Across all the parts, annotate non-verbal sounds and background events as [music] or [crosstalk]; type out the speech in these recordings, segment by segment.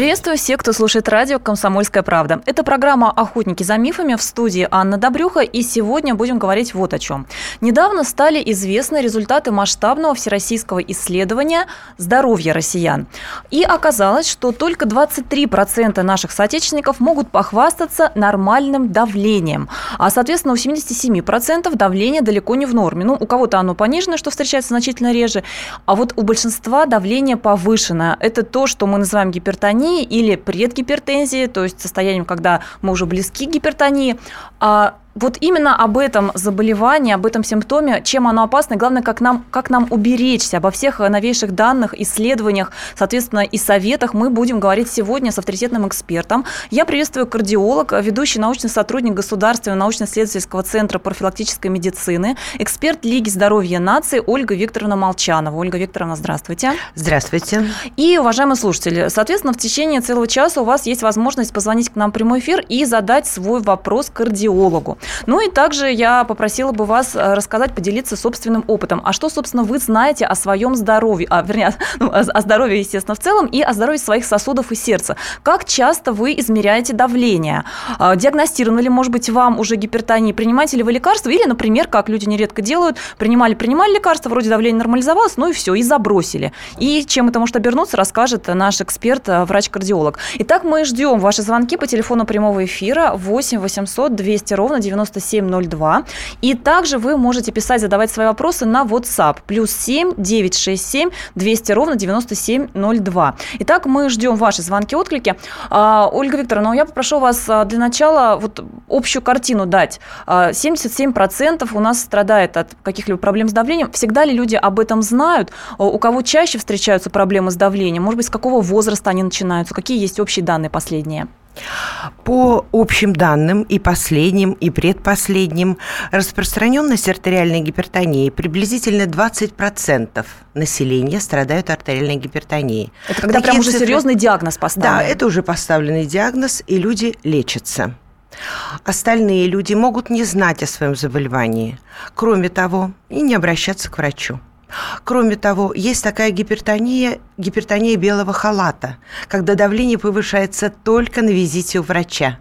Приветствую всех, кто слушает радио «Комсомольская правда». Это программа «Охотники за мифами» в студии Анна Добрюха, и сегодня будем говорить вот о чем. Недавно стали известны результаты масштабного всероссийского исследования здоровья россиян. И оказалось, что только 23% наших соотечественников могут похвастаться нормальным давлением, а, соответственно, у 77% давление далеко не в норме. Ну, у кого-то оно пониженное, что встречается значительно реже, а вот у большинства давление повышенное. Это то, что мы называем гипертонией, гипертонии или предгипертензии, то есть состоянием, когда мы уже близки к гипертонии. А вот именно об этом заболевании, об этом симптоме, чем оно опасно, и главное, как нам, как нам уберечься, обо всех новейших данных, исследованиях, соответственно, и советах мы будем говорить сегодня с авторитетным экспертом. Я приветствую кардиолог, ведущий научный сотрудник Государственного научно-исследовательского центра профилактической медицины, эксперт Лиги здоровья нации Ольга Викторовна Молчанова. Ольга Викторовна, здравствуйте. Здравствуйте. И, уважаемые слушатели, соответственно, в течение целого часа у вас есть возможность позвонить к нам в прямой эфир и задать свой вопрос кардиологу. Ну и также я попросила бы вас э, рассказать, поделиться собственным опытом. А что, собственно, вы знаете о своем здоровье, а, вернее, ну, о здоровье, естественно, в целом, и о здоровье своих сосудов и сердца? Как часто вы измеряете давление? А, диагностировали, может быть, вам уже гипертонии? Принимаете ли вы лекарства? Или, например, как люди нередко делают, принимали, принимали лекарства, вроде давление нормализовалось, ну и все, и забросили. И чем это может обернуться, расскажет наш эксперт, э, врач-кардиолог. Итак, мы ждем ваши звонки по телефону прямого эфира 8 800 200 ровно 9702. И также вы можете писать, задавать свои вопросы на WhatsApp. Плюс 7 967 200 ровно 9702. Итак, мы ждем ваши звонки, отклики. А, Ольга Викторовна, ну, я попрошу вас а, для начала вот общую картину дать. 77% а, у нас страдает от каких-либо проблем с давлением. Всегда ли люди об этом знают? У кого чаще встречаются проблемы с давлением? Может быть, с какого возраста они начинаются? Какие есть общие данные последние? По общим данным и последним, и предпоследним, распространенность артериальной гипертонии приблизительно 20% населения страдают артериальной гипертонией. Это когда Такие прям уже цифры... серьезный диагноз поставлен. Да, это уже поставленный диагноз, и люди лечатся. Остальные люди могут не знать о своем заболевании, кроме того, и не обращаться к врачу. Кроме того, есть такая гипертония, гипертония белого халата, когда давление повышается только на визите у врача.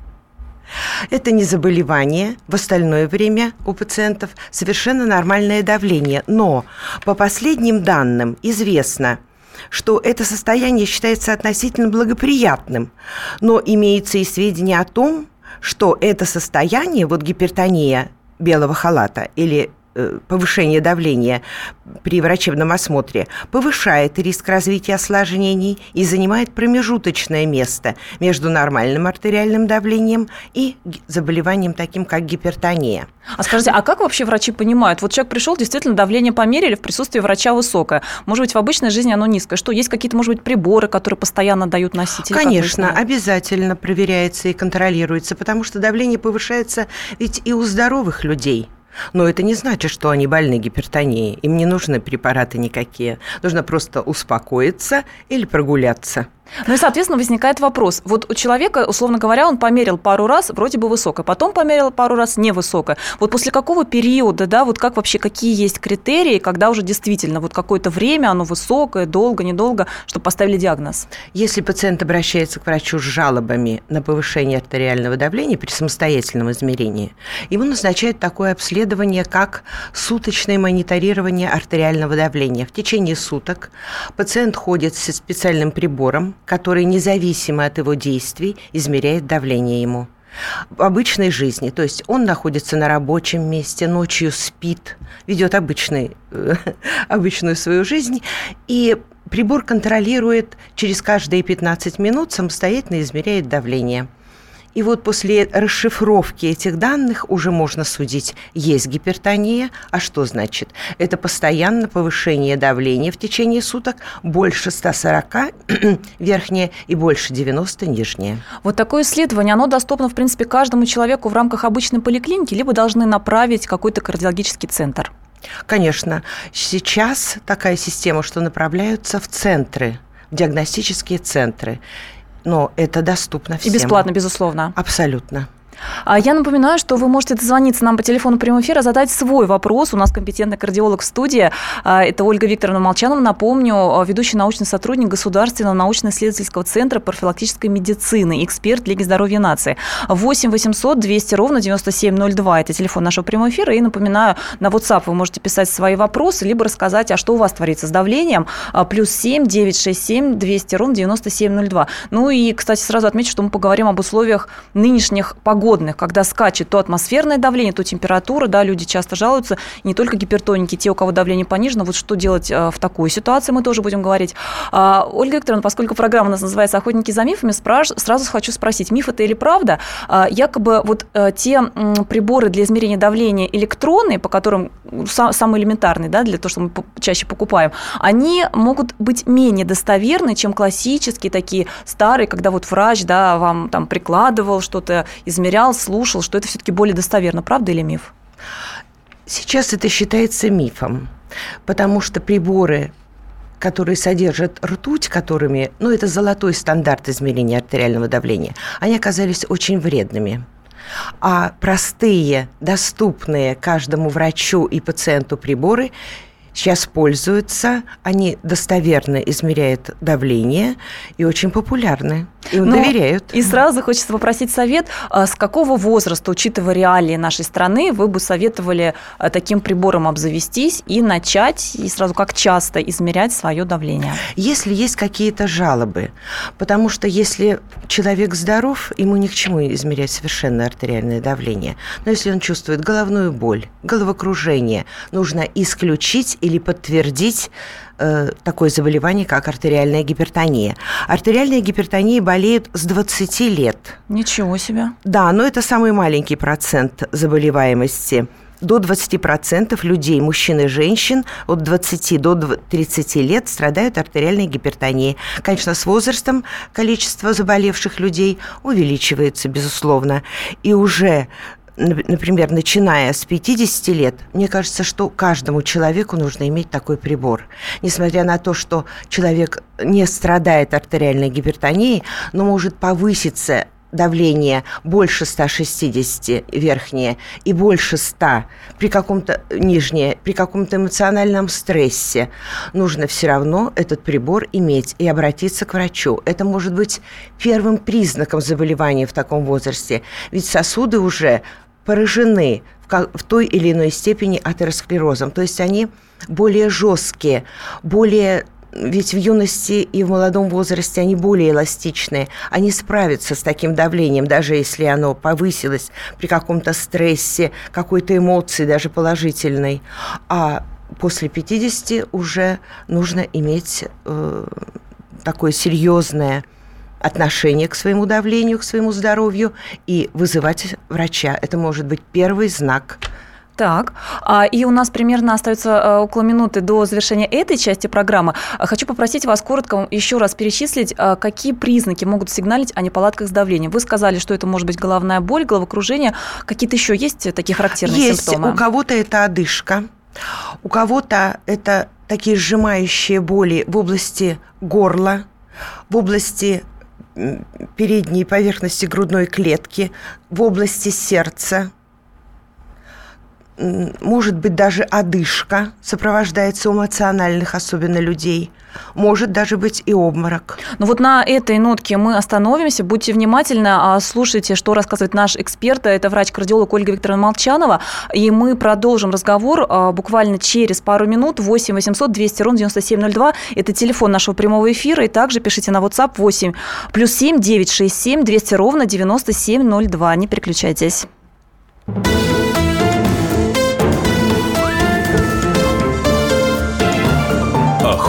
Это не заболевание, в остальное время у пациентов совершенно нормальное давление, но по последним данным известно, что это состояние считается относительно благоприятным, но имеется и сведения о том, что это состояние, вот гипертония белого халата или повышение давления при врачебном осмотре повышает риск развития осложнений и занимает промежуточное место между нормальным артериальным давлением и заболеванием таким, как гипертония. А скажите, а как вообще врачи понимают? Вот человек пришел, действительно давление померили, в присутствии врача высокое. Может быть, в обычной жизни оно низкое. Что, есть какие-то, может быть, приборы, которые постоянно дают носители? Конечно, обязательно проверяется и контролируется, потому что давление повышается ведь и у здоровых людей – но это не значит, что они больны гипертонией. Им не нужны препараты никакие. Нужно просто успокоиться или прогуляться. Ну и, соответственно, возникает вопрос. Вот у человека, условно говоря, он померил пару раз, вроде бы высокое, потом померил пару раз невысокое. Вот после какого периода, да, вот как вообще, какие есть критерии, когда уже действительно вот какое-то время оно высокое, долго, недолго, чтобы поставили диагноз? Если пациент обращается к врачу с жалобами на повышение артериального давления при самостоятельном измерении, ему назначают такое обследование, как суточное мониторирование артериального давления. В течение суток пациент ходит со специальным прибором, который независимо от его действий измеряет давление ему в обычной жизни. То есть он находится на рабочем месте, ночью спит, ведет обычный, [laughs] обычную свою жизнь, и прибор контролирует через каждые 15 минут, самостоятельно измеряет давление – и вот после расшифровки этих данных уже можно судить, есть гипертония, а что значит? Это постоянно повышение давления в течение суток, больше 140 [clears throat] верхнее и больше 90 нижнее. Вот такое исследование, оно доступно, в принципе, каждому человеку в рамках обычной поликлиники, либо должны направить какой-то кардиологический центр? Конечно. Сейчас такая система, что направляются в центры, в диагностические центры но это доступно всем. И бесплатно, безусловно. Абсолютно. А я напоминаю, что вы можете дозвониться нам по телефону прямого эфира, задать свой вопрос. У нас компетентный кардиолог в студии. А, это Ольга Викторовна Молчанова. Напомню, а, ведущий научный сотрудник Государственного научно-исследовательского центра профилактической медицины, эксперт Лиги здоровья нации. 8 800 200 ровно 9702. Это телефон нашего прямого эфира. И напоминаю, на WhatsApp вы можете писать свои вопросы, либо рассказать, а что у вас творится с давлением. Плюс 7 967 200 ровно 9702. Ну и, кстати, сразу отмечу, что мы поговорим об условиях нынешних погодных, когда скачет то атмосферное давление, то температура, да, люди часто жалуются, не только гипертоники, те, у кого давление понижено, вот что делать э, в такой ситуации, мы тоже будем говорить. А, Ольга Викторовна, поскольку программа у нас называется «Охотники за мифами», спраш... сразу хочу спросить, миф это или правда? А, якобы вот э, те приборы для измерения давления электронные, по которым самые элементарные, да, для того, что мы чаще покупаем, они могут быть менее достоверны, чем классические такие старые, когда вот врач, да, вам там прикладывал что-то, измерял, слушал, что это все-таки более достоверно, правда или миф? Сейчас это считается мифом, потому что приборы которые содержат ртуть, которыми, ну, это золотой стандарт измерения артериального давления, они оказались очень вредными. А простые, доступные каждому врачу и пациенту приборы сейчас пользуются, они достоверно измеряют давление и очень популярны. Им Но доверяют. И сразу хочется попросить совет, а с какого возраста, учитывая реалии нашей страны, вы бы советовали а, таким прибором обзавестись и начать, и сразу как часто измерять свое давление? Если есть какие-то жалобы, потому что если человек здоров, ему ни к чему измерять совершенно артериальное давление. Но если он чувствует головную боль, головокружение, нужно исключить или подтвердить э, такое заболевание, как артериальная гипертония. Артериальная гипертония болеют с 20 лет. Ничего себе. Да, но это самый маленький процент заболеваемости до 20% людей, мужчин и женщин, от 20 до 30 лет страдают артериальной гипертонией. Конечно, с возрастом количество заболевших людей увеличивается, безусловно. И уже например, начиная с 50 лет, мне кажется, что каждому человеку нужно иметь такой прибор. Несмотря на то, что человек не страдает артериальной гипертонией, но может повыситься давление больше 160 верхнее и больше 100 при каком-то нижнее, при каком-то эмоциональном стрессе, нужно все равно этот прибор иметь и обратиться к врачу. Это может быть первым признаком заболевания в таком возрасте, ведь сосуды уже поражены в, той или иной степени атеросклерозом. То есть они более жесткие, более ведь в юности и в молодом возрасте они более эластичные. Они справятся с таким давлением, даже если оно повысилось при каком-то стрессе, какой-то эмоции, даже положительной. А после 50 уже нужно иметь э, такое серьезное отношение к своему давлению, к своему здоровью и вызывать врача. Это может быть первый знак так, а, и у нас примерно остается э, около минуты до завершения этой части программы. Хочу попросить вас коротко еще раз перечислить, э, какие признаки могут сигналить о неполадках с давлением. Вы сказали, что это может быть головная боль, головокружение. Какие-то еще есть такие характерные есть. симптомы? Есть. У кого-то это одышка, у кого-то это такие сжимающие боли в области горла, в области передней поверхности грудной клетки, в области сердца. Может быть даже одышка сопровождается у эмоциональных особенно людей – может даже быть и обморок. Ну вот на этой нотке мы остановимся. Будьте внимательны, а, слушайте, что рассказывает наш эксперт. Это врач-кардиолог Ольга Викторовна Молчанова. И мы продолжим разговор а, буквально через пару минут. 8 800 200 ровно 9702. Это телефон нашего прямого эфира. И также пишите на WhatsApp 8 плюс 7 967 200 ровно 9702. Не переключайтесь.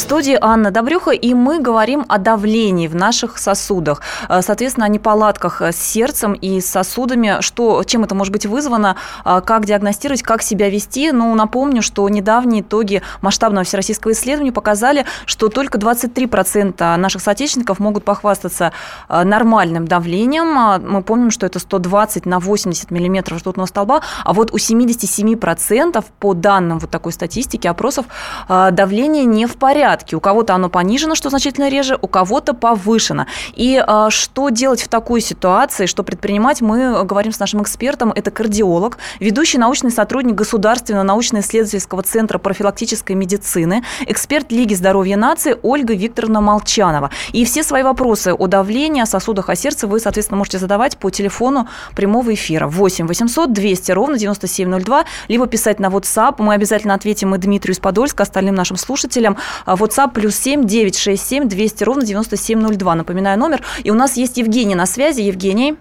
студии Анна Добрюха, и мы говорим о давлении в наших сосудах. Э, соответственно, о неполадках с сердцем и с сосудами, что, чем это может быть вызвано, э, как диагностировать, как себя вести. Ну, напомню, что недавние итоги масштабного всероссийского исследования показали, что только 23% наших соотечественников могут похвастаться э, нормальным давлением. А мы помним, что это 120 на 80 миллиметров ртутного столба, а вот у 77% по данным вот такой статистики, опросов, давление не в порядке порядке. У кого-то оно понижено, что значительно реже, у кого-то повышено. И э, что делать в такой ситуации, что предпринимать, мы говорим с нашим экспертом, это кардиолог, ведущий научный сотрудник Государственного научно-исследовательского центра профилактической медицины, эксперт Лиги здоровья нации Ольга Викторовна Молчанова. И все свои вопросы о давлении, о сосудах, о сердце вы, соответственно, можете задавать по телефону прямого эфира 8 800 200 ровно 9702, либо писать на WhatsApp. Мы обязательно ответим и Дмитрию из Подольска, остальным нашим слушателям. WhatsApp плюс 7 967 200 ровно 9702. Напоминаю номер. И у нас есть Евгений на связи. Евгений.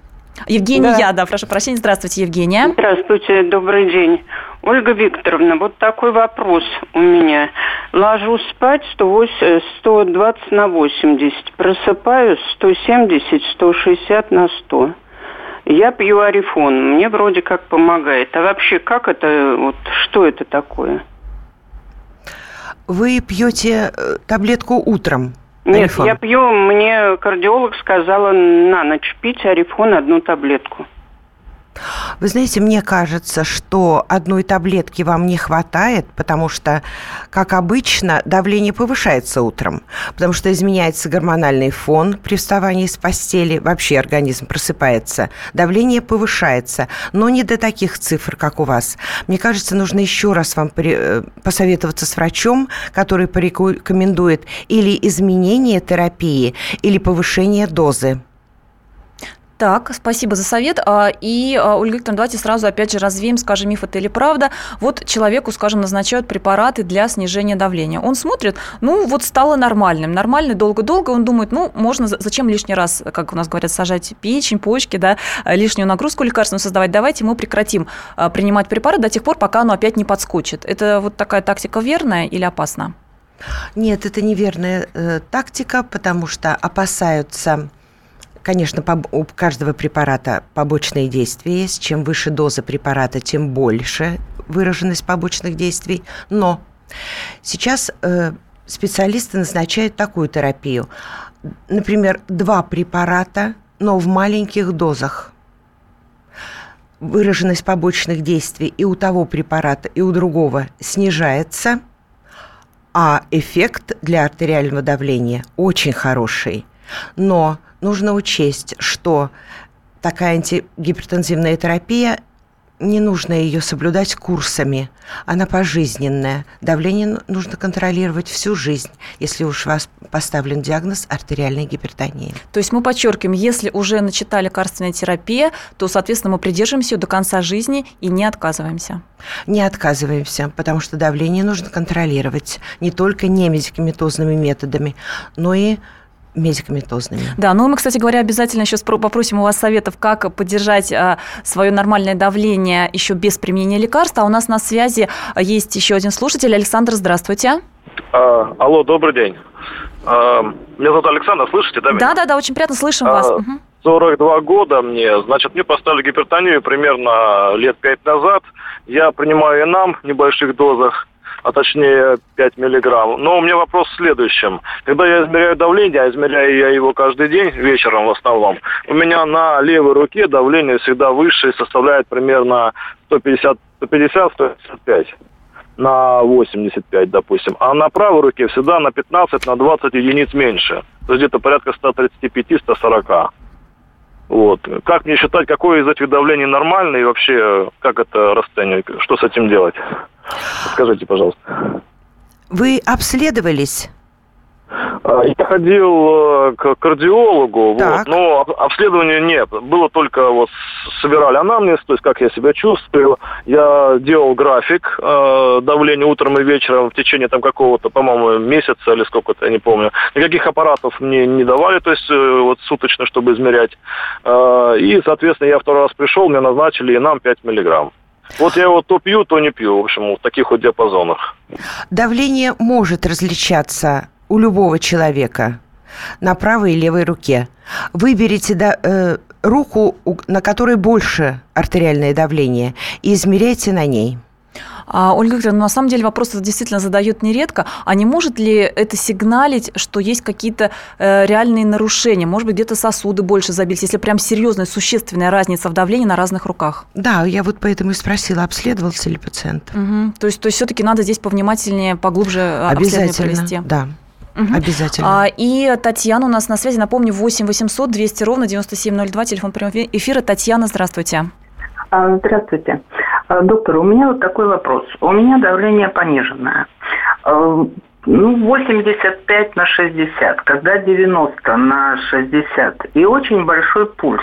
Евгения, да. да, прошу прощения. Здравствуйте, Евгения. Здравствуйте, добрый день. Ольга Викторовна, вот такой вопрос у меня. Ложусь спать 108, 120 на 80, просыпаюсь 170, 160 на 100. Я пью арифон, мне вроде как помогает. А вообще, как это, вот, что это такое? Вы пьете э, таблетку утром? Нет, Арифон? я пью, мне кардиолог сказала на ночь пить арифон одну таблетку. Вы знаете, мне кажется, что одной таблетки вам не хватает, потому что, как обычно, давление повышается утром, потому что изменяется гормональный фон при вставании с постели, вообще организм просыпается, давление повышается, но не до таких цифр, как у вас. Мне кажется, нужно еще раз вам э, посоветоваться с врачом, который порекомендует или изменение терапии, или повышение дозы. Так, спасибо за совет. А, и, а, Ольга Викторовна, давайте сразу опять же развеем, скажем, миф это или правда. Вот человеку, скажем, назначают препараты для снижения давления. Он смотрит, ну, вот стало нормальным. Нормально долго-долго. Он думает, ну, можно, зачем лишний раз, как у нас говорят, сажать печень, почки, да, лишнюю нагрузку лекарственную создавать. Давайте мы прекратим а, принимать препарат до тех пор, пока оно опять не подскочит. Это вот такая тактика верная или опасна? Нет, это неверная э, тактика, потому что опасаются Конечно, у каждого препарата побочные действия есть. Чем выше доза препарата, тем больше выраженность побочных действий. Но сейчас э, специалисты назначают такую терапию. Например, два препарата, но в маленьких дозах. Выраженность побочных действий и у того препарата, и у другого снижается, а эффект для артериального давления очень хороший. Но нужно учесть, что такая антигипертензивная терапия не нужно ее соблюдать курсами. Она пожизненная. Давление нужно контролировать всю жизнь, если уж у вас поставлен диагноз артериальной гипертонии. То есть мы подчеркиваем, если уже начата лекарственная терапия, то, соответственно, мы придерживаемся ее до конца жизни и не отказываемся. Не отказываемся, потому что давление нужно контролировать не только не медикаментозными методами, но и медикаментозными. Да, ну мы, кстати говоря, обязательно еще попросим у вас советов, как поддержать а, свое нормальное давление еще без применения лекарства. А у нас на связи есть еще один слушатель. Александр, здравствуйте. А, алло, добрый день. А, меня зовут Александр, слышите, да? Да, да, да, очень приятно слышим а, вас. 42 года мне, значит, мне поставили гипертонию примерно лет 5 назад. Я принимаю инам в небольших дозах а точнее 5 миллиграмм. Но у меня вопрос в следующем. Когда я измеряю давление, а измеряю я его каждый день, вечером в основном, у меня на левой руке давление всегда выше и составляет примерно 150-155 на 85, допустим. А на правой руке всегда на 15, на 20 единиц меньше. То есть где-то порядка 135-140. Вот. Как мне считать, какое из этих давлений нормально и вообще как это расценивать, что с этим делать? Скажите, пожалуйста. Вы обследовались? А, я ходил э, к кардиологу, вот, но обследования нет. Было только вот собирали анамнез, то есть как я себя чувствую. Я делал график э, давления утром и вечером в течение там какого-то, по-моему, месяца или сколько-то, я не помню. Никаких аппаратов мне не давали, то есть э, вот суточно, чтобы измерять. Э, и, соответственно, я второй раз пришел, мне назначили и нам 5 миллиграмм. Вот я его то пью, то не пью, в общем, в таких вот диапазонах. Давление может различаться у любого человека на правой и левой руке. Выберите да, э, руку, на которой больше артериальное давление, и измеряйте на ней. А, Ольга Викторовна, на самом деле вопрос действительно задают нередко. А не может ли это сигналить, что есть какие-то э, реальные нарушения? Может быть, где-то сосуды больше забились, если прям серьезная, существенная разница в давлении на разных руках? Да, я вот поэтому и спросила, обследовался ли пациент. Угу. То есть, то есть все-таки надо здесь повнимательнее, поглубже э, обследование провести? да. Угу. Обязательно. А, и Татьяна у нас на связи. Напомню, 8 800 200 ровно 9702, телефон прямого эфира. Татьяна, здравствуйте. А, здравствуйте. А, доктор, у меня вот такой вопрос. У меня давление пониженное. А, ну, 85 на 60, когда 90 на 60. И очень большой пульс.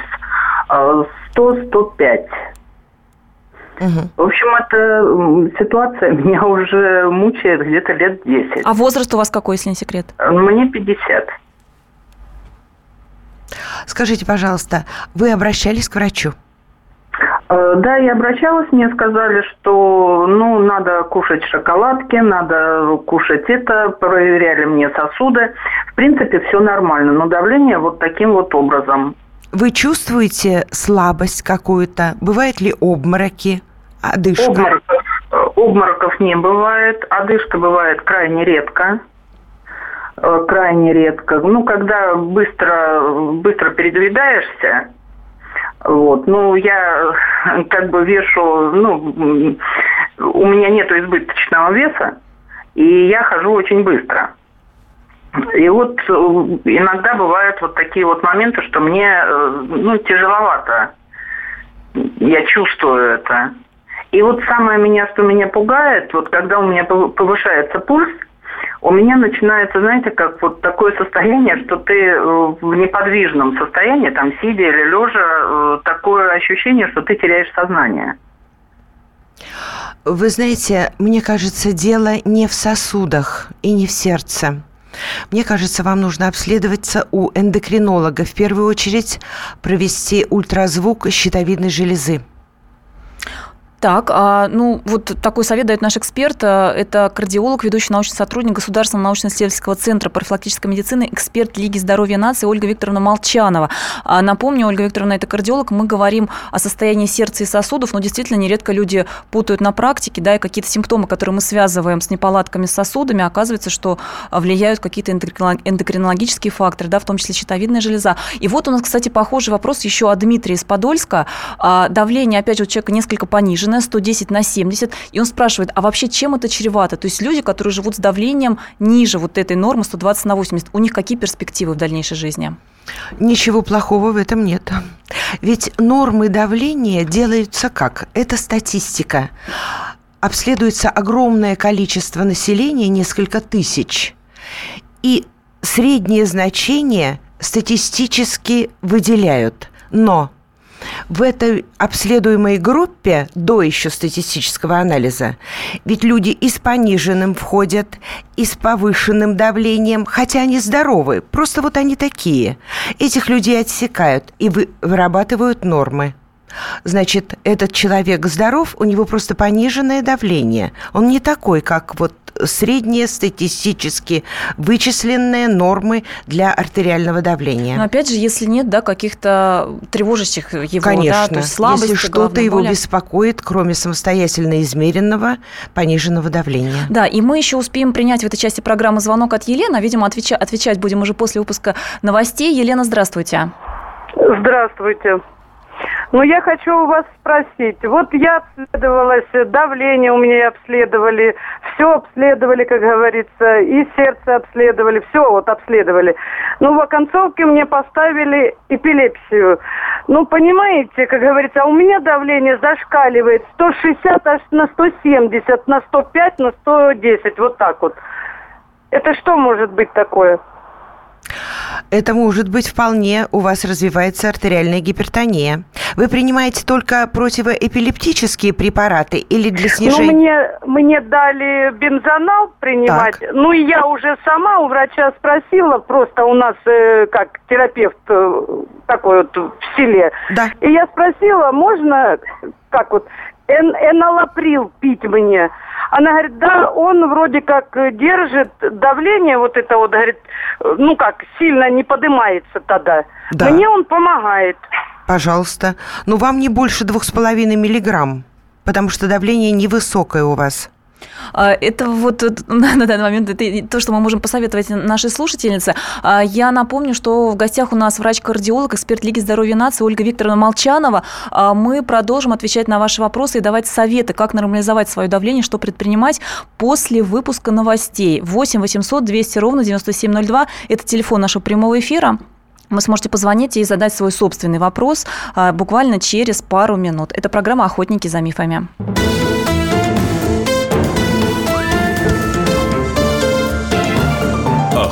100-105. Угу. В общем, эта ситуация [laughs] меня уже мучает где-то лет 10. А возраст у вас какой, если не секрет? Мне 50. Скажите, пожалуйста, вы обращались к врачу? Э, да, я обращалась, мне сказали, что ну, надо кушать шоколадки, надо кушать это, проверяли мне сосуды. В принципе, все нормально, но давление вот таким вот образом. Вы чувствуете слабость какую-то? Бывают ли обмороки, одышка? Обмороков, э, обмороков не бывает, одышка бывает крайне редко э, крайне редко. Ну, когда быстро, быстро передвигаешься, вот. Ну, я как бы вешу, ну, у меня нет избыточного веса, и я хожу очень быстро. И вот э, иногда бывают вот такие вот моменты, что мне, э, ну, тяжеловато. Я чувствую это. И вот самое меня, что меня пугает, вот когда у меня повышается пульс, у меня начинается, знаете, как вот такое состояние, что ты э, в неподвижном состоянии, там, сидя или лежа, э, такое ощущение, что ты теряешь сознание. Вы знаете, мне кажется, дело не в сосудах и не в сердце. Мне кажется, вам нужно обследоваться у эндокринолога. В первую очередь провести ультразвук щитовидной железы. Так, а, ну вот такой совет дает наш эксперт. А, это кардиолог, ведущий научный сотрудник Государственного научно-исследовательского центра профилактической медицины, эксперт Лиги здоровья нации Ольга Викторовна Молчанова. А, напомню, Ольга Викторовна, это кардиолог. Мы говорим о состоянии сердца и сосудов, но действительно нередко люди путают на практике, да, и какие-то симптомы, которые мы связываем с неполадками с сосудами, оказывается, что влияют какие-то эндокринологические факторы, да, в том числе щитовидная железа. И вот у нас, кстати, похожий вопрос еще о Дмитрии из Подольска. А, давление, опять же, у человека несколько понижено на 110 на 70, и он спрашивает, а вообще чем это чревато? То есть люди, которые живут с давлением ниже вот этой нормы 120 на 80, у них какие перспективы в дальнейшей жизни? Ничего плохого в этом нет. Ведь нормы давления делаются как? Это статистика. Обследуется огромное количество населения, несколько тысяч. И среднее значение статистически выделяют. Но в этой обследуемой группе до еще статистического анализа ведь люди и с пониженным входят, и с повышенным давлением, хотя они здоровы, просто вот они такие. Этих людей отсекают и вырабатывают нормы. Значит, этот человек здоров, у него просто пониженное давление. Он не такой, как вот средние статистически вычисленные нормы для артериального давления. Но опять же, если нет да, каких-то тревожащих его, Конечно, да, то есть слабости, если что-то его боли. беспокоит, кроме самостоятельно измеренного пониженного давления. Да, и мы еще успеем принять в этой части программы звонок от Елены. Видимо, отвечать, отвечать будем уже после выпуска новостей. Елена, здравствуйте. Здравствуйте. Ну, я хочу у вас спросить. Вот я обследовалась, давление у меня обследовали, все обследовали, как говорится, и сердце обследовали, все вот обследовали. Ну, в оконцовке мне поставили эпилепсию. Ну, понимаете, как говорится, а у меня давление зашкаливает 160 аж на 170, на 105, на 110, вот так вот. Это что может быть такое? Это может быть вполне, у вас развивается артериальная гипертония. Вы принимаете только противоэпилептические препараты или для Ну, снижения... мне, мне дали бензонал принимать. Так. Ну, и я уже сама у врача спросила, просто у нас э, как терапевт э, такой вот в селе. Да. И я спросила, можно, как вот, эн- энолаприл пить мне? Она говорит, да, он вроде как э, держит давление, вот это вот, говорит, э, ну как, сильно не поднимается тогда. Да. Мне он помогает. Пожалуйста. Но вам не больше двух с половиной миллиграмм, потому что давление невысокое у вас. А, Это вот [laughs] на данный момент это то, что мы можем посоветовать нашей слушательнице. А, Я напомню, что в гостях у нас врач-кардиолог, эксперт Лиги здоровья нации Ольга Викторовна Молчанова. А, Мы продолжим отвечать на ваши вопросы и давать советы, как нормализовать свое давление, что предпринимать после выпуска новостей. 8 800 200 ровно 9702 – это телефон нашего прямого эфира. Вы сможете позвонить и задать свой собственный вопрос буквально через пару минут. Это программа «Охотники за мифами».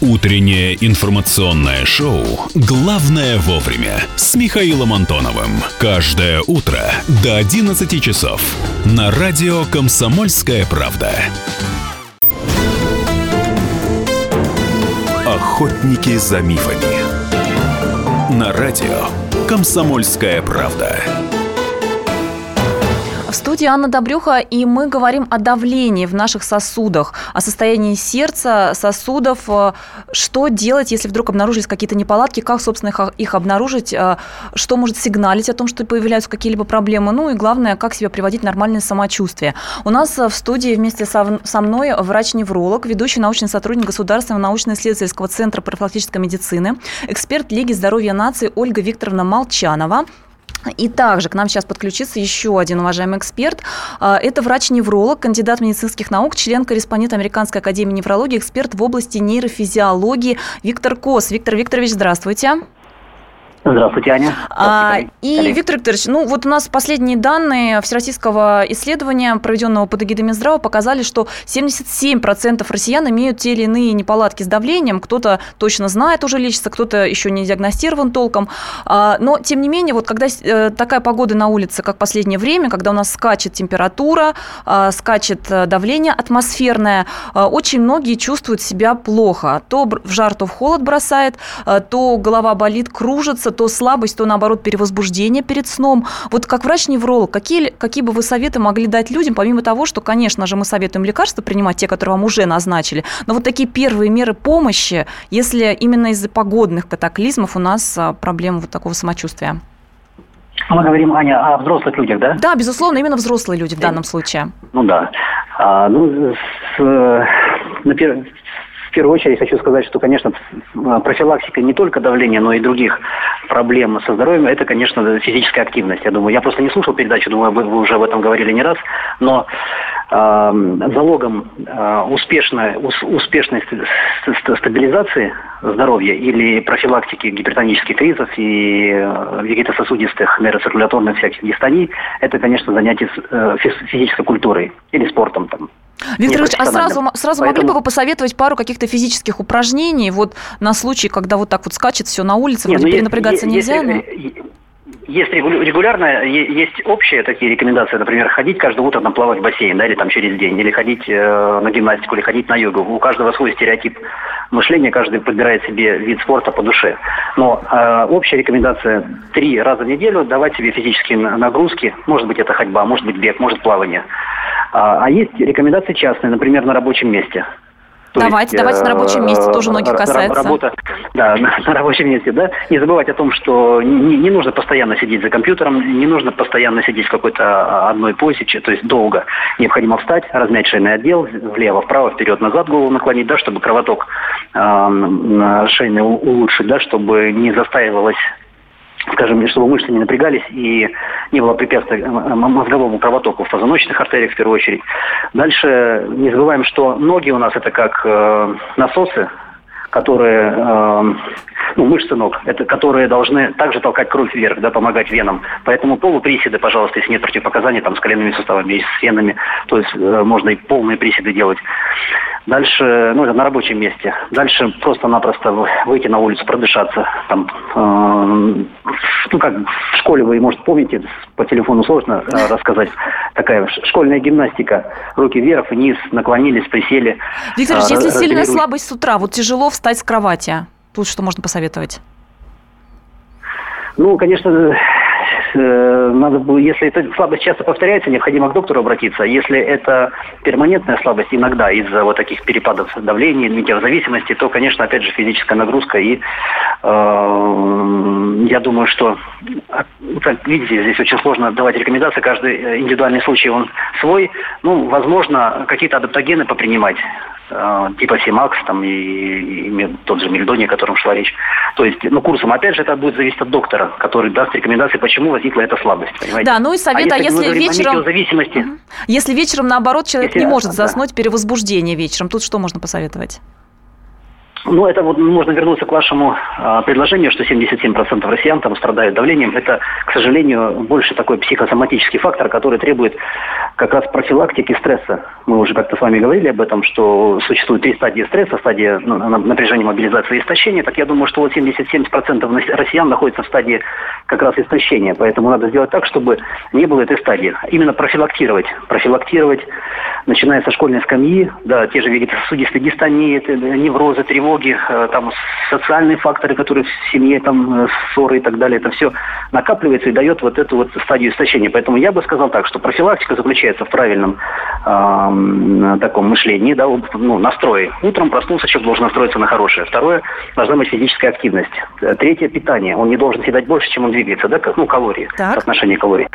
Утреннее информационное шоу «Главное вовремя» с Михаилом Антоновым. Каждое утро до 11 часов на радио «Комсомольская правда». Охотники за мифами. На радио «Комсомольская правда». В студии Анна Добрюха, и мы говорим о давлении в наших сосудах, о состоянии сердца, сосудов, э, что делать, если вдруг обнаружились какие-то неполадки, как, собственно, их, обнаружить, э, что может сигналить о том, что появляются какие-либо проблемы, ну и главное, как себя приводить в нормальное самочувствие. У нас э, в студии вместе со мной врач-невролог, ведущий научный сотрудник Государственного научно-исследовательского центра профилактической медицины, эксперт Лиги здоровья нации Ольга Викторовна Молчанова. И также к нам сейчас подключится еще один уважаемый эксперт. А, Это врач-невролог, кандидат медицинских наук, член-корреспондент Американской академии неврологии, эксперт в области нейрофизиологии Виктор Кос. Виктор Викторович, здравствуйте. Здравствуйте, Аня. А, Здравствуйте, и, коллеги. Виктор Викторович, ну вот у нас последние данные всероссийского исследования, проведенного под эгидой Минздрава, показали, что 77% россиян имеют те или иные неполадки с давлением. Кто-то точно знает уже лечится, кто-то еще не диагностирован толком. А, Но, тем не менее, вот когда э, такая погода на улице, как в последнее время, когда у нас скачет температура, а, скачет э, давление атмосферное, очень многие чувствуют себя плохо. То в жар, то в холод бросает, то голова болит, кружится, то слабость, то наоборот перевозбуждение перед сном. Вот как врач-невролог, какие, какие бы вы советы могли дать людям, помимо того, что, конечно же, мы советуем лекарства принимать, те, которые вам уже назначили, но вот такие первые меры помощи, если именно из-за погодных катаклизмов у нас а, проблемы вот такого самочувствия? Мы говорим, Аня, о взрослых людях, да? Да, безусловно, именно взрослые люди в данном случае. Ну да. А, ну, с, э, на пер- первую очередь хочу сказать, что, конечно, э, профилактика не только давления, но и других проблем со здоровьем, это, конечно, физическая активность. Я думаю, я просто не слушал передачу, думаю, вы, вы уже об этом говорили не раз, но э, залогом э, успешной, ус- успешной ст- ст- стабилизации здоровья или профилактики гипертонических кризисов и вегетососудистых нейроциркуляторных всяких дистоний, это, конечно, занятие э, физ- физической культурой или спортом там. Виктор Ильич, а сразу, сразу могли Поэтому- бы вы посоветовать пару каких-то физических упражнений вот на случай, когда вот так вот скачет все на улице, Не, вроде ну, перенапрягаться нельзя, если, но... Есть регу- регулярно, есть общие такие рекомендации, например, ходить каждое утро там плавать в бассейн, да, или там через день, или ходить э, на гимнастику, или ходить на йогу. У каждого свой стереотип мышления, каждый подбирает себе вид спорта по душе. Но э, общая рекомендация три раза в неделю давать себе физические на- нагрузки. Может быть, это ходьба, может быть, бег, может, плавание. А, а есть рекомендации частные, например, на рабочем месте. То Давайте, есть, давайте на рабочем месте, э, тоже многих ра- касается. Работа, да, [laughs] на, на рабочем месте, да. Не забывать о том, что не, не нужно постоянно сидеть за компьютером, не нужно постоянно сидеть в какой-то а, одной позе, то есть долго. Необходимо встать, размять шейный отдел, влево, вправо, вперед, назад голову наклонить, да, чтобы кровоток э, шейный улучшить, да, чтобы не застаивалась скажем, чтобы мышцы не напрягались и не было препятствия мозговому кровотоку в позвоночных артериях в первую очередь. Дальше не забываем, что ноги у нас это как э, насосы, которые, э, ну, мышцы ног, это, которые должны также толкать кровь вверх, да, помогать венам. Поэтому полуприседы, пожалуйста, если нет противопоказаний, там, с коленными суставами, с венами, то есть э, можно и полные приседы делать. Дальше, ну, это на рабочем месте. Дальше просто-напросто выйти на улицу, продышаться. Там, э, ну, как в школе вы, может, помните, по телефону сложно э, рассказать. Такая школьная гимнастика. Руки вверх, вниз, наклонились, присели. Виктор, э, если сильная слабость с утра, вот тяжело встать с кровати, тут что можно посоветовать? Ну, конечно, надо было, если эта слабость часто повторяется, необходимо к доктору обратиться. Если это перманентная слабость, иногда из-за вот таких перепадов давления, метеозависимости, то, конечно, опять же, физическая нагрузка. И э, я думаю, что, как видите, здесь очень сложно давать рекомендации. Каждый э, индивидуальный случай, он свой. Ну, возможно, какие-то адаптогены попринимать э, типа Симакс там и, и тот же Мельдоний, о котором шла речь. То есть, ну, курсом, опять же, это будет зависеть от доктора, который даст рекомендации, почему возникла эта слабость, понимаете? Да, ну и совет, а если, а если вечером... зависимости... Если вечером, наоборот, человек если... не может заснуть, да. перевозбуждение вечером, тут что можно посоветовать? Ну, это вот можно вернуться к вашему э, предложению, что 77% россиян там страдают давлением. Это, к сожалению, больше такой психосоматический фактор, который требует как раз профилактики стресса. Мы уже как-то с вами говорили об этом, что существует три стадии стресса. Стадия ну, напряжения, мобилизации и истощения. Так я думаю, что вот 77% россиян находятся в стадии как раз истощения. Поэтому надо сделать так, чтобы не было этой стадии. Именно профилактировать. Профилактировать, начиная со школьной скамьи, да, те же вегетосудистые дистонии, неврозы, тревоги, тревоги, э, там социальные факторы, которые в семье, там э, ссоры и так далее, это все накапливается и дает вот эту вот стадию истощения. Поэтому я бы сказал так, что профилактика заключается в правильном э, таком мышлении, да, ну, настрое. Утром проснулся, человек должен настроиться на хорошее. Второе, должна быть физическая активность. Третье, питание. Он не должен съедать больше, чем он двигается, да, ну, калории, так. соотношение калорий.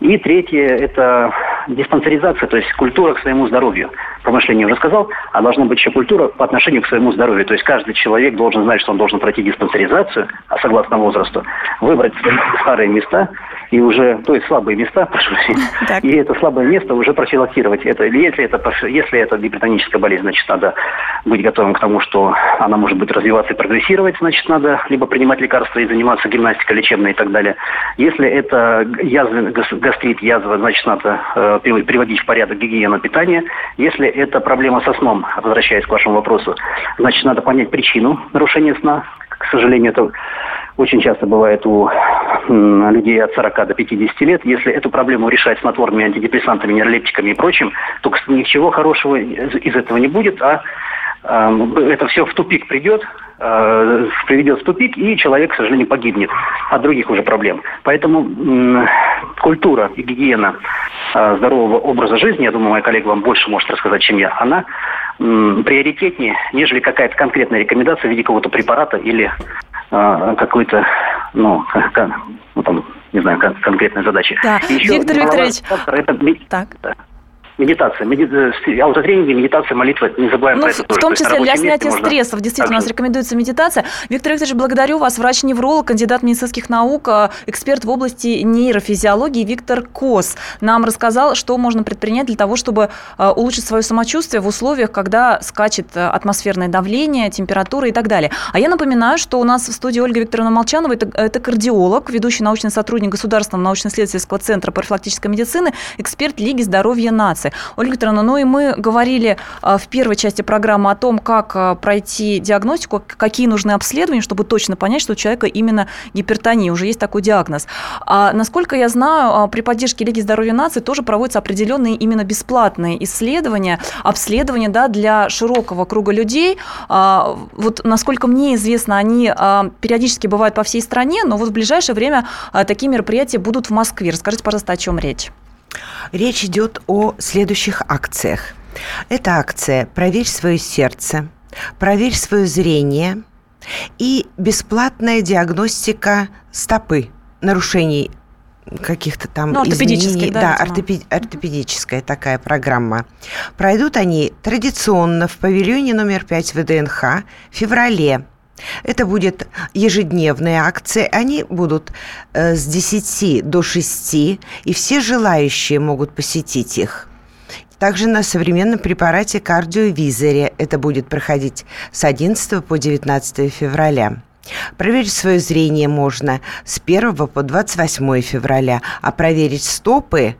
И третье, это диспансеризация, то есть культура к своему здоровью. Про мышление уже сказал, а должна быть еще культура по отношению к своему здоровью. То есть каждый человек должен знать, что он должен пройти диспансеризацию, а согласно возрасту, выбрать [laughs] старые места и уже, то есть слабые места, [laughs] прошу и это слабое место уже профилактировать. Это, если, это, если это гипертоническая болезнь, значит, надо быть готовым к тому, что она может быть развиваться и прогрессировать, значит, надо либо принимать лекарства и заниматься гимнастикой лечебной и так далее. Если это язва, гастрит, язва, значит, надо э, приводить в порядок гигиену питания. Если это проблема со сном, возвращаясь к вашему вопросу, значит, надо понять причину нарушения сна. К сожалению, это очень часто бывает у людей от 40 до 50 лет. Если эту проблему решать снотворными антидепрессантами, нейролептиками и прочим, то ничего хорошего из этого не будет, а это все в тупик придет, э, приведет в тупик, и человек, к сожалению, погибнет от других уже проблем. Поэтому культура и гигиена э, здорового образа жизни, я думаю, моя коллега вам больше может рассказать, чем я, она приоритетнее, нежели какая-то конкретная рекомендация в виде какого-то препарата или какой-то, ну, ну, там, не знаю, конкретной задачи. Да. еще Виктор Викторович, это, так. Да медитация, меди... Э, аутотренинги, медитация, молитва, не забываем ну, про это В том числе для снятия стрессов, действительно, у нас рекомендуется медитация. Виктор Викторович, благодарю вас, врач-невролог, кандидат медицинских наук, э, эксперт в области нейрофизиологии Виктор Кос нам рассказал, что можно предпринять для того, чтобы э, улучшить свое самочувствие в условиях, когда скачет атмосферное давление, температура и так далее. А я напоминаю, что у нас в студии Ольга Викторовна Молчанова, это, это кардиолог, ведущий научный сотрудник Государственного научно-исследовательского центра профилактической медицины, эксперт Лиги здоровья нации. Ольга Викторовна, ну и мы говорили а, в первой части программы о том, как а, пройти диагностику, какие нужны обследования, чтобы точно понять, что у человека именно гипертония, уже есть такой диагноз. А насколько я знаю, а, при поддержке Лиги здоровья нации тоже проводятся определенные именно бесплатные исследования, обследования да, для широкого круга людей. Вот насколько мне известно, они периодически бывают по всей стране, но вот в ближайшее время такие мероприятия будут в Москве. Расскажите, пожалуйста, о чем речь. Речь идет о следующих акциях. Это акция «Проверь свое сердце», «Проверь свое зрение» и бесплатная диагностика стопы, нарушений каких-то там ну, изменений. Да, да ортопед, ортопедическая такая программа. Пройдут они традиционно в павильоне номер 5 ВДНХ в феврале Это будет ежедневные акции. Они будут э, с 10 до 6, и все желающие могут посетить их. Также на современном препарате кардиовизоре это будет проходить с 11 по 19 февраля. Проверить свое зрение можно с 1 по 28 февраля, а проверить стопы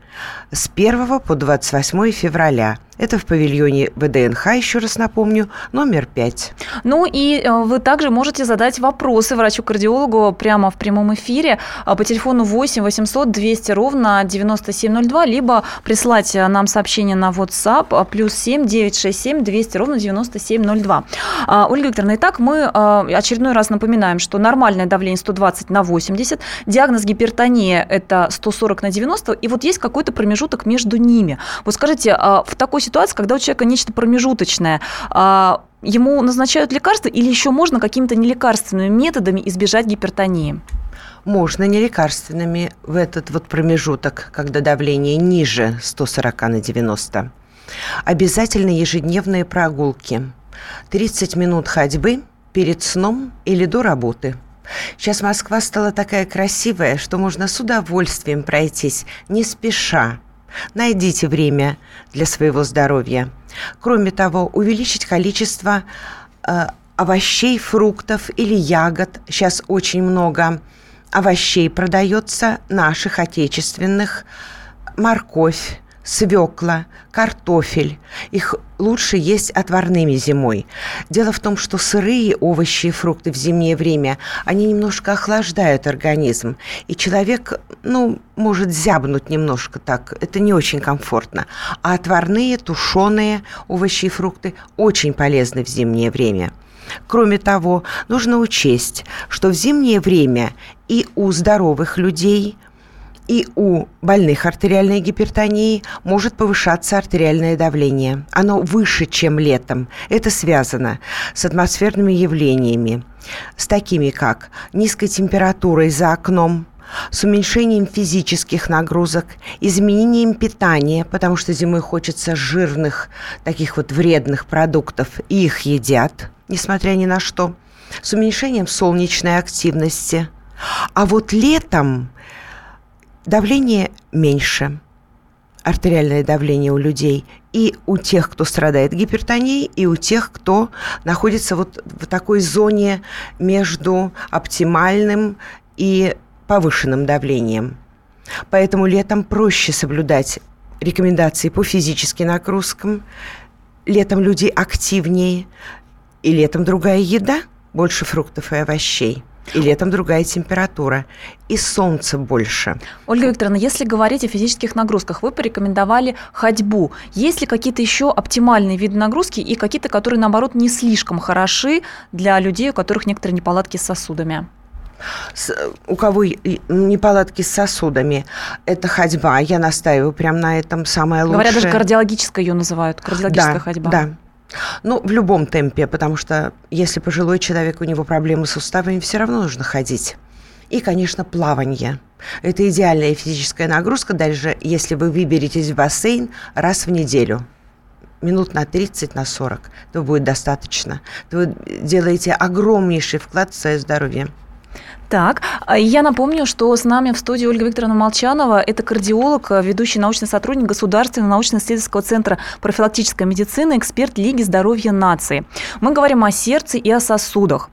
с 1 по 28 февраля – это в павильоне ВДНХ, еще раз напомню, номер 5. Ну и э, вы также можете задать вопросы врачу-кардиологу прямо в прямом эфире а, по телефону 8 800 200 ровно 9702, либо прислать э, нам сообщение на WhatsApp плюс 7 967 200 ровно 9702. А, Ольга Викторовна, итак, мы очередной раз напоминаем, что нормальное давление 120 на 80, диагноз гипертония – это 140 на 90, и вот есть какой-то промежуток между ними. Вот скажите, в такой ситуации когда у человека нечто промежуточное. А, ему назначают лекарства или еще можно какими-то нелекарственными методами избежать гипертонии? Можно нелекарственными в этот вот промежуток, когда давление ниже 140 на 90. Обязательно ежедневные прогулки. 30 минут ходьбы перед сном или до работы. Сейчас Москва стала такая красивая, что можно с удовольствием пройтись, не спеша, Найдите время для своего здоровья. Кроме того, увеличить количество э, овощей, фруктов или ягод. Сейчас очень много овощей продается, наших отечественных. Морковь, свекла, картофель. Их лучше есть отварными зимой. Дело в том, что сырые овощи и фрукты в зимнее время, они немножко охлаждают организм. И человек, ну, может зябнуть немножко так. Это не очень комфортно. А отварные, тушеные овощи и фрукты очень полезны в зимнее время. Кроме того, нужно учесть, что в зимнее время и у здоровых людей – и у больных артериальной гипертонией может повышаться артериальное давление. Оно выше, чем летом. Это связано с атмосферными явлениями, с такими как низкой температурой за окном, с уменьшением физических нагрузок, изменением питания, потому что зимой хочется жирных, таких вот вредных продуктов, и их едят, несмотря ни на что, с уменьшением солнечной активности. А вот летом давление меньше, артериальное давление у людей, и у тех, кто страдает гипертонией, и у тех, кто находится вот в такой зоне между оптимальным и повышенным давлением. Поэтому летом проще соблюдать рекомендации по физическим нагрузкам. Летом люди активнее, и летом другая еда, больше фруктов и овощей – и летом другая температура. И солнца больше. Ольга Викторовна, если говорить о физических нагрузках, вы порекомендовали ходьбу. Есть ли какие-то еще оптимальные виды нагрузки и какие-то, которые, наоборот, не слишком хороши для людей, у которых некоторые неполадки с сосудами? У кого неполадки с сосудами, это ходьба. Я настаиваю прямо на этом самое лучшее. Говорят, даже кардиологическая ее называют, кардиологическая да, ходьба. Да, ну, в любом темпе, потому что если пожилой человек, у него проблемы с суставами, все равно нужно ходить. И, конечно, плавание. Это идеальная физическая нагрузка, даже если вы выберетесь в бассейн раз в неделю минут на 30, на 40, то будет достаточно. Вы делаете огромнейший вклад в свое здоровье. Так, а я напомню, что с нами в студии Ольга Викторовна Молчанова. Это кардиолог, ведущий научный сотрудник Государственного научно-исследовательского центра профилактической медицины, эксперт Лиги здоровья нации. Мы говорим о сердце и о сосудах.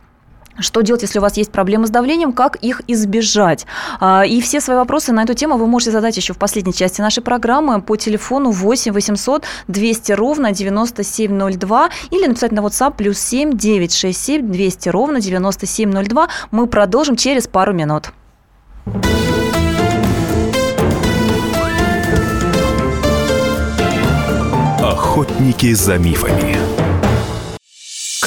Что делать, если у вас есть проблемы с давлением, как их избежать? А, и все свои вопросы на эту тему вы можете задать еще в последней части нашей программы по телефону 8 800 200 ровно 9702 или написать на WhatsApp плюс 7 967 200 ровно 9702. Мы продолжим через пару минут. Охотники за мифами.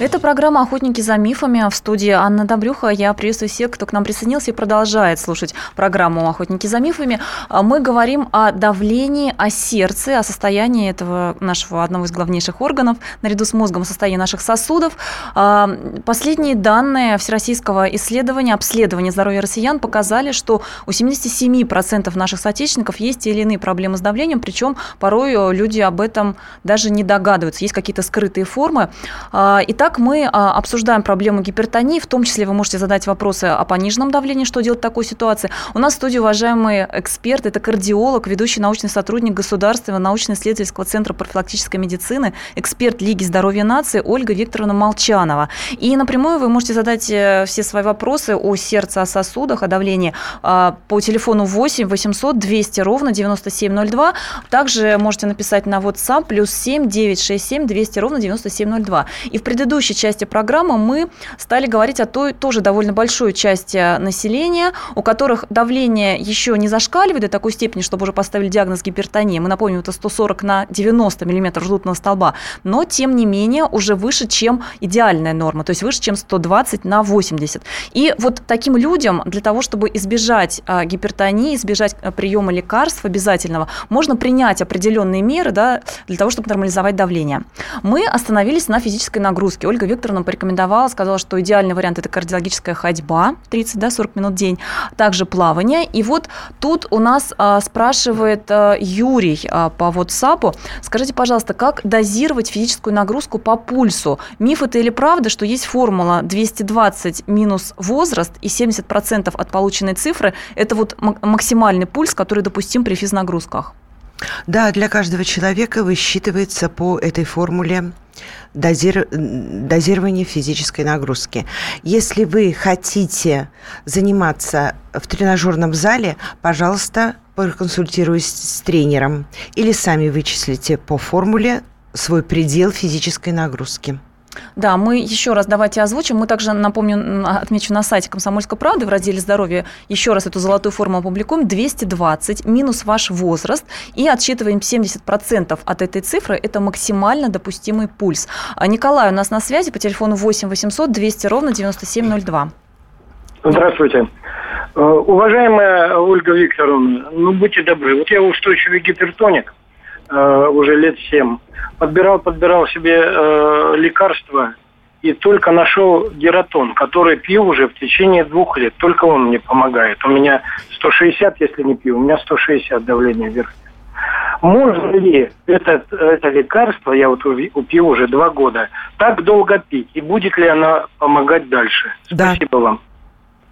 Это программа «Охотники за мифами». В студии Анна Добрюха. Я приветствую всех, кто к нам присоединился и продолжает слушать программу «Охотники за мифами». А Мы говорим о давлении, о сердце, о состоянии этого нашего одного из главнейших органов, наряду с мозгом, состоянии наших сосудов. А, Последние данные всероссийского исследования, обследования здоровья россиян показали, что у 77% наших соотечественников есть те или иные проблемы с давлением, причем порой люди об этом даже не догадываются. Есть какие-то скрытые формы. А, Итак, мы а, обсуждаем проблему гипертонии, в том числе вы можете задать вопросы о пониженном давлении, что делать в такой ситуации. У нас в студии уважаемый эксперт, это кардиолог, ведущий научный сотрудник Государственного научно-исследовательского центра профилактической медицины, эксперт Лиги здоровья нации Ольга Викторовна Молчанова. И напрямую вы можете задать э, все свои вопросы о сердце, о сосудах, о давлении а, по телефону 8 800 200 ровно 9702. Также можете написать на WhatsApp плюс 7 967 200 ровно 9702. И в предыдущей предыдущей части программы мы стали говорить о той тоже довольно большой части населения, у которых давление еще не зашкаливает до такой степени, чтобы уже поставили диагноз гипертония. Мы напомним, это 140 на 90 мм ртутного столба, но тем не менее уже выше, чем идеальная норма, то есть выше, чем 120 на 80. И вот таким людям для того, чтобы избежать а, гипертонии, избежать а, приема лекарств обязательного, можно принять определенные меры да, для того, чтобы нормализовать давление. Мы остановились на физической нагрузке. Ольга Викторовна порекомендовала, сказала, что идеальный вариант – это кардиологическая ходьба 30-40 минут в день, также плавание. И вот тут у нас а, спрашивает а, Юрий а, по WhatsApp, скажите, пожалуйста, как дозировать физическую нагрузку по пульсу? Миф это или правда, что есть формула 220 минус возраст и 70% от полученной цифры – это вот максимальный пульс, который допустим при физнагрузках? Да, для каждого человека высчитывается по этой формуле дозир... дозирование физической нагрузки. Если вы хотите заниматься в тренажерном зале, пожалуйста, проконсультируйтесь с тренером или сами вычислите по формуле свой предел физической нагрузки. Да, мы еще раз давайте озвучим. Мы также, напомню, отмечу на сайте «Комсомольской правды» в разделе «Здоровье» еще раз эту золотую форму опубликуем. 220 минус ваш возраст и отсчитываем 70% от этой цифры. Это максимально допустимый пульс. А Николай у нас на связи по телефону 8 800 200 ровно 9702. Здравствуйте. Э, уважаемая Ольга Викторовна, ну будьте добры, вот я устойчивый гипертоник э, уже лет 7 подбирал, подбирал себе э, лекарства и только нашел гератон, который пью уже в течение двух лет. Только он мне помогает. У меня 160, если не пью, у меня 160 давление вверх. Можно ли это, это лекарство, я вот пью уже два года, так долго пить? И будет ли она помогать дальше? Да. Спасибо вам.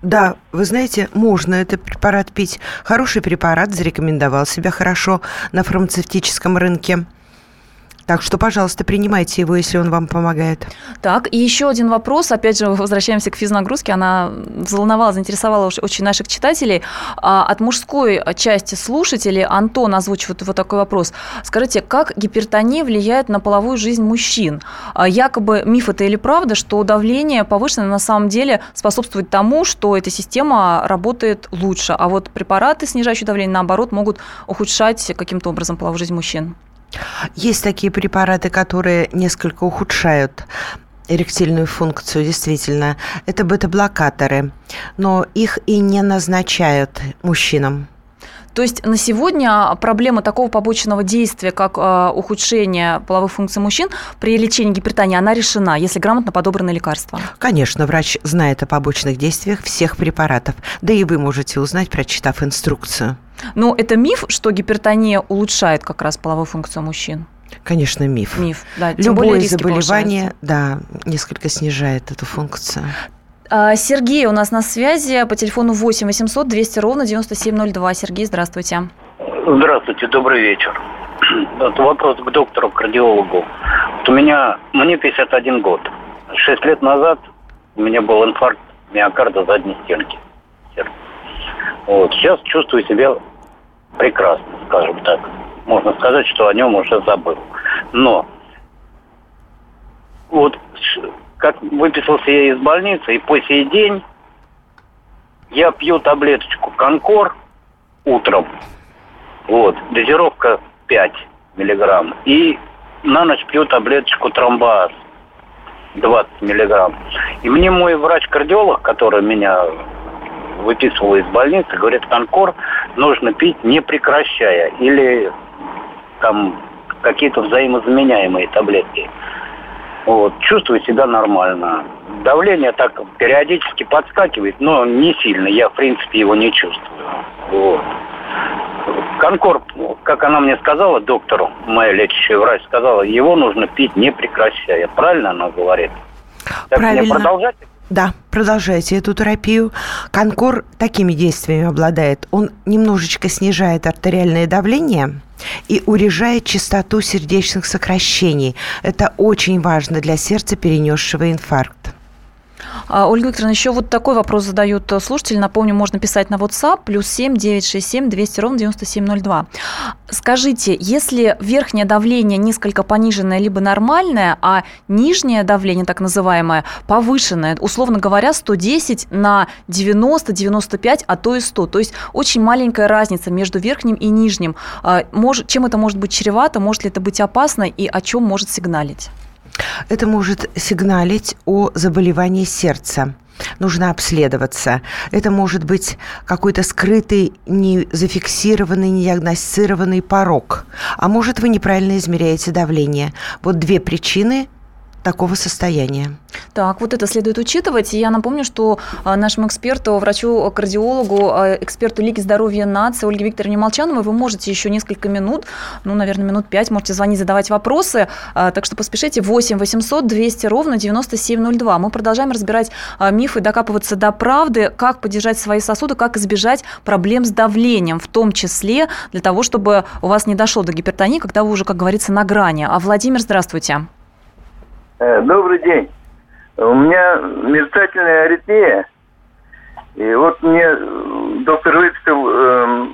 Да, вы знаете, можно этот препарат пить. Хороший препарат, зарекомендовал себя хорошо на фармацевтическом рынке. Так что, пожалуйста, принимайте его, если он вам помогает. Так, и еще один вопрос. Опять же, возвращаемся к физнагрузке. Она взволновала, заинтересовала очень наших читателей. А, от мужской части слушателей Антон озвучивает вот такой вопрос. Скажите, как гипертония влияет на половую жизнь мужчин? А, якобы миф это или правда, что давление повышенное на самом деле способствует тому, что эта система работает лучше, а вот препараты, снижающие давление, наоборот, могут ухудшать каким-то образом половую жизнь мужчин? Есть такие препараты, которые несколько ухудшают эректильную функцию, действительно. Это бета-блокаторы, но их и не назначают мужчинам. То есть на сегодня проблема такого побочного действия, как э, ухудшение половых функций мужчин при лечении гипертонии, она решена, если грамотно подобраны лекарства? Конечно, врач знает о побочных действиях всех препаратов. Да и вы можете узнать, прочитав инструкцию. Но это миф, что гипертония улучшает как раз половую функцию мужчин? Конечно, миф. Миф, да. Любое заболевание, да, несколько снижает эту функцию. А, Сергей у нас на связи по телефону 8 800 200 ровно 9702. Сергей, здравствуйте. Здравствуйте, добрый вечер. [clears throat] Это вопрос к доктору, кардиологу. Вот у меня, мне 51 год. Шесть лет назад у меня был инфаркт миокарда задней стенки. Вот. Сейчас чувствую себя прекрасно, скажем так. Можно сказать, что о нем уже забыл. Но вот как выписался я из больницы, и по сей день я пью таблеточку Конкор утром. Вот, дозировка 5 миллиграмм. И на ночь пью таблеточку тромбоаз 20 миллиграмм. И мне мой врач-кардиолог, который меня выписывал из больницы, говорит, конкор нужно пить не прекращая. Или там какие-то взаимозаменяемые таблетки. Вот. Чувствую себя нормально. Давление так периодически подскакивает, но не сильно. Я, в принципе, его не чувствую. Вот. Конкорд, как она мне сказала, доктору, моя лечащая врач сказала, его нужно пить не прекращая. Правильно она говорит? Так Правильно. Мне продолжать? Да, продолжайте эту терапию. Конкор такими действиями обладает. Он немножечко снижает артериальное давление и урежает частоту сердечных сокращений. Это очень важно для сердца, перенесшего инфаркт. А, Ольга Викторовна, еще вот такой вопрос задают э, слушатели. Напомню, можно писать на WhatsApp плюс 7 967 200 ровно 9702. Скажите, если верхнее давление несколько пониженное либо нормальное, а нижнее давление, так называемое, повышенное, условно говоря, 110 на 90, 95, а то и 100. То есть очень маленькая разница между верхним и нижним. А, чем это может быть чревато? Может ли это быть опасно и о чем может сигналить? Это может сигналить о заболевании сердца нужно обследоваться. Это может быть какой-то скрытый, не зафиксированный, не диагностированный порог. А может, вы неправильно измеряете давление. Вот две причины такого состояния. Так, вот это следует учитывать. И я напомню, что а, нашему эксперту, врачу-кардиологу, а, эксперту Лиги здоровья нации Ольге Викторовне Молчановой вы можете еще несколько минут, ну, наверное, минут пять, можете звонить, задавать вопросы. А, так что поспешите. 8 800 200 ровно 9702. Мы продолжаем разбирать мифы, докапываться до правды, как поддержать свои сосуды, как избежать проблем с давлением, в том числе для того, чтобы у вас не дошло до гипертонии, когда вы уже, как говорится, на грани. А Владимир, здравствуйте. Э, добрый день. У меня мерцательная аритмия. И вот мне э, доктор выписал э,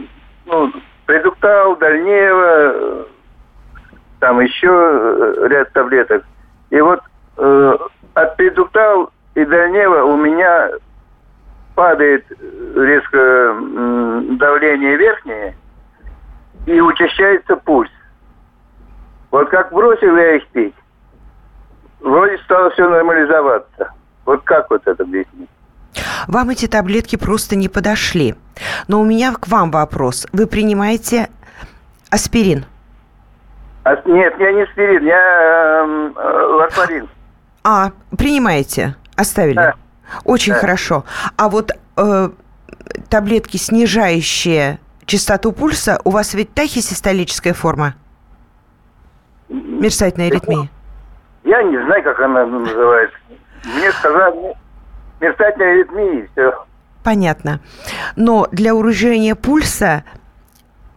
ну, предуктал, дальнеева, там еще э, ряд таблеток. И вот э, от предуктал и дальнева у меня падает резко э, давление верхнее и учащается пульс. Вот как бросил я их пить, вроде стало все нормализоваться. Вот как вот это объяснить? Вам эти таблетки просто не подошли. Но у меня к вам вопрос. Вы принимаете аспирин? А, нет, я не аспирин, я эм, э, ларфарин. А, принимаете? Оставили? Да. Очень да. хорошо. А вот э, таблетки, снижающие частоту пульса, у вас ведь тахисистолическая форма? Мерцательная аритмия? Я не знаю, как она называется. Мне сказали, мерцательная аритмия и все. Понятно. Но для урежения пульса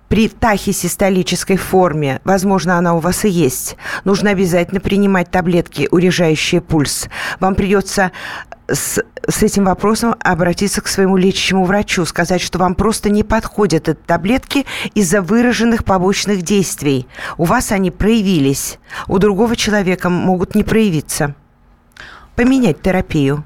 при тахисистолической форме, возможно, она у вас и есть, нужно обязательно принимать таблетки, урежающие пульс. Вам придется с, с этим вопросом обратиться к своему лечащему врачу, сказать, что вам просто не подходят эти таблетки из-за выраженных побочных действий. У вас они проявились, у другого человека могут не проявиться. Поменять терапию.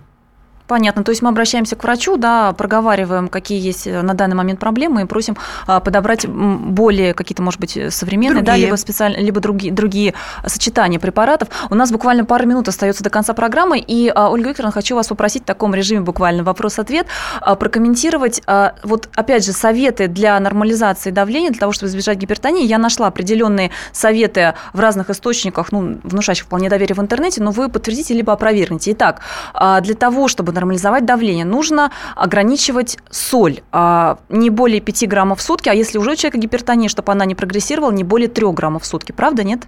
Понятно. То есть мы обращаемся к врачу, да, проговариваем, какие есть э, на данный момент проблемы, и просим а, подобрать более какие-то, может быть, современные, другие. да, либо специально, либо другие, другие сочетания препаратов. У нас буквально пару минут остается до конца программы, и, а, Ольга Викторовна, хочу вас попросить в таком режиме буквально вопрос-ответ а, прокомментировать, вот опять же, советы для нормализации давления, для того, чтобы избежать гипертонии. Я нашла определенные советы в разных источниках, ну, внушающих вполне доверие в интернете, но вы подтвердите либо опровергните. Итак, для того, чтобы нормализовать давление, нужно ограничивать соль. А, не более 5 граммов в сутки, а если уже у человека гипертония, чтобы она не прогрессировала, не более 3 граммов в сутки. Правда, нет?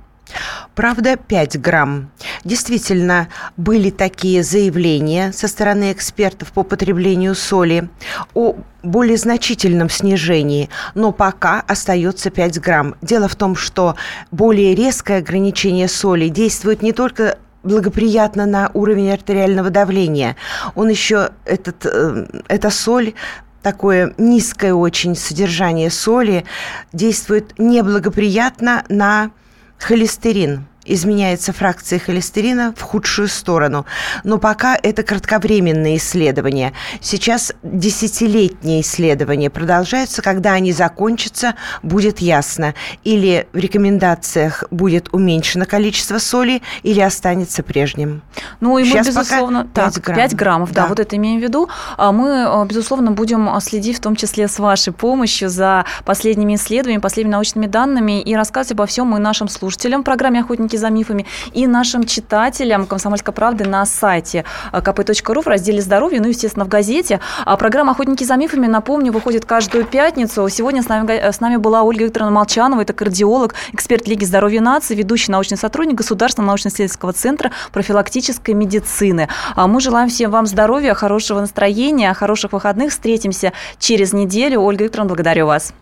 Правда, 5 грамм. Действительно, были такие заявления со стороны экспертов по потреблению соли о более значительном снижении, но пока остается 5 грамм. Дело в том, что более резкое ограничение соли действует не только благоприятно на уровень артериального давления. Он еще, этот, э, эта соль такое низкое очень содержание соли действует неблагоприятно на холестерин. Изменяется фракция холестерина в худшую сторону. Но пока это кратковременные исследования. Сейчас десятилетние исследования продолжаются. Когда они закончатся, будет ясно. Или в рекомендациях будет уменьшено количество соли, или останется прежним. Ну и мы, Сейчас безусловно, пока 5 так, граммов. 5 граммов, да. Да. вот это имеем в виду. А Мы, э, безусловно, будем следить в том числе с вашей помощью за последними исследованиями, последними научными данными и рассказывать обо всем и нашим слушателям в программе «Охотники за мифами», и нашим читателям «Комсомольской правды» на сайте э, kp.ru в разделе «Здоровье», ну, естественно, в газете. А программа «Охотники за мифами», напомню, выходит каждую пятницу. Сегодня с нами, с нами была Ольга Викторовна Молчанова, это кардиолог, эксперт Лиги здоровья нации, ведущий научный сотрудник Государственного научно-исследовательского центра профилактической медицины. А Мы желаем всем вам здоровья, хорошего настроения, хороших выходных. Встретимся через неделю. Ольга Викторовна, благодарю вас.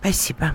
Спасибо.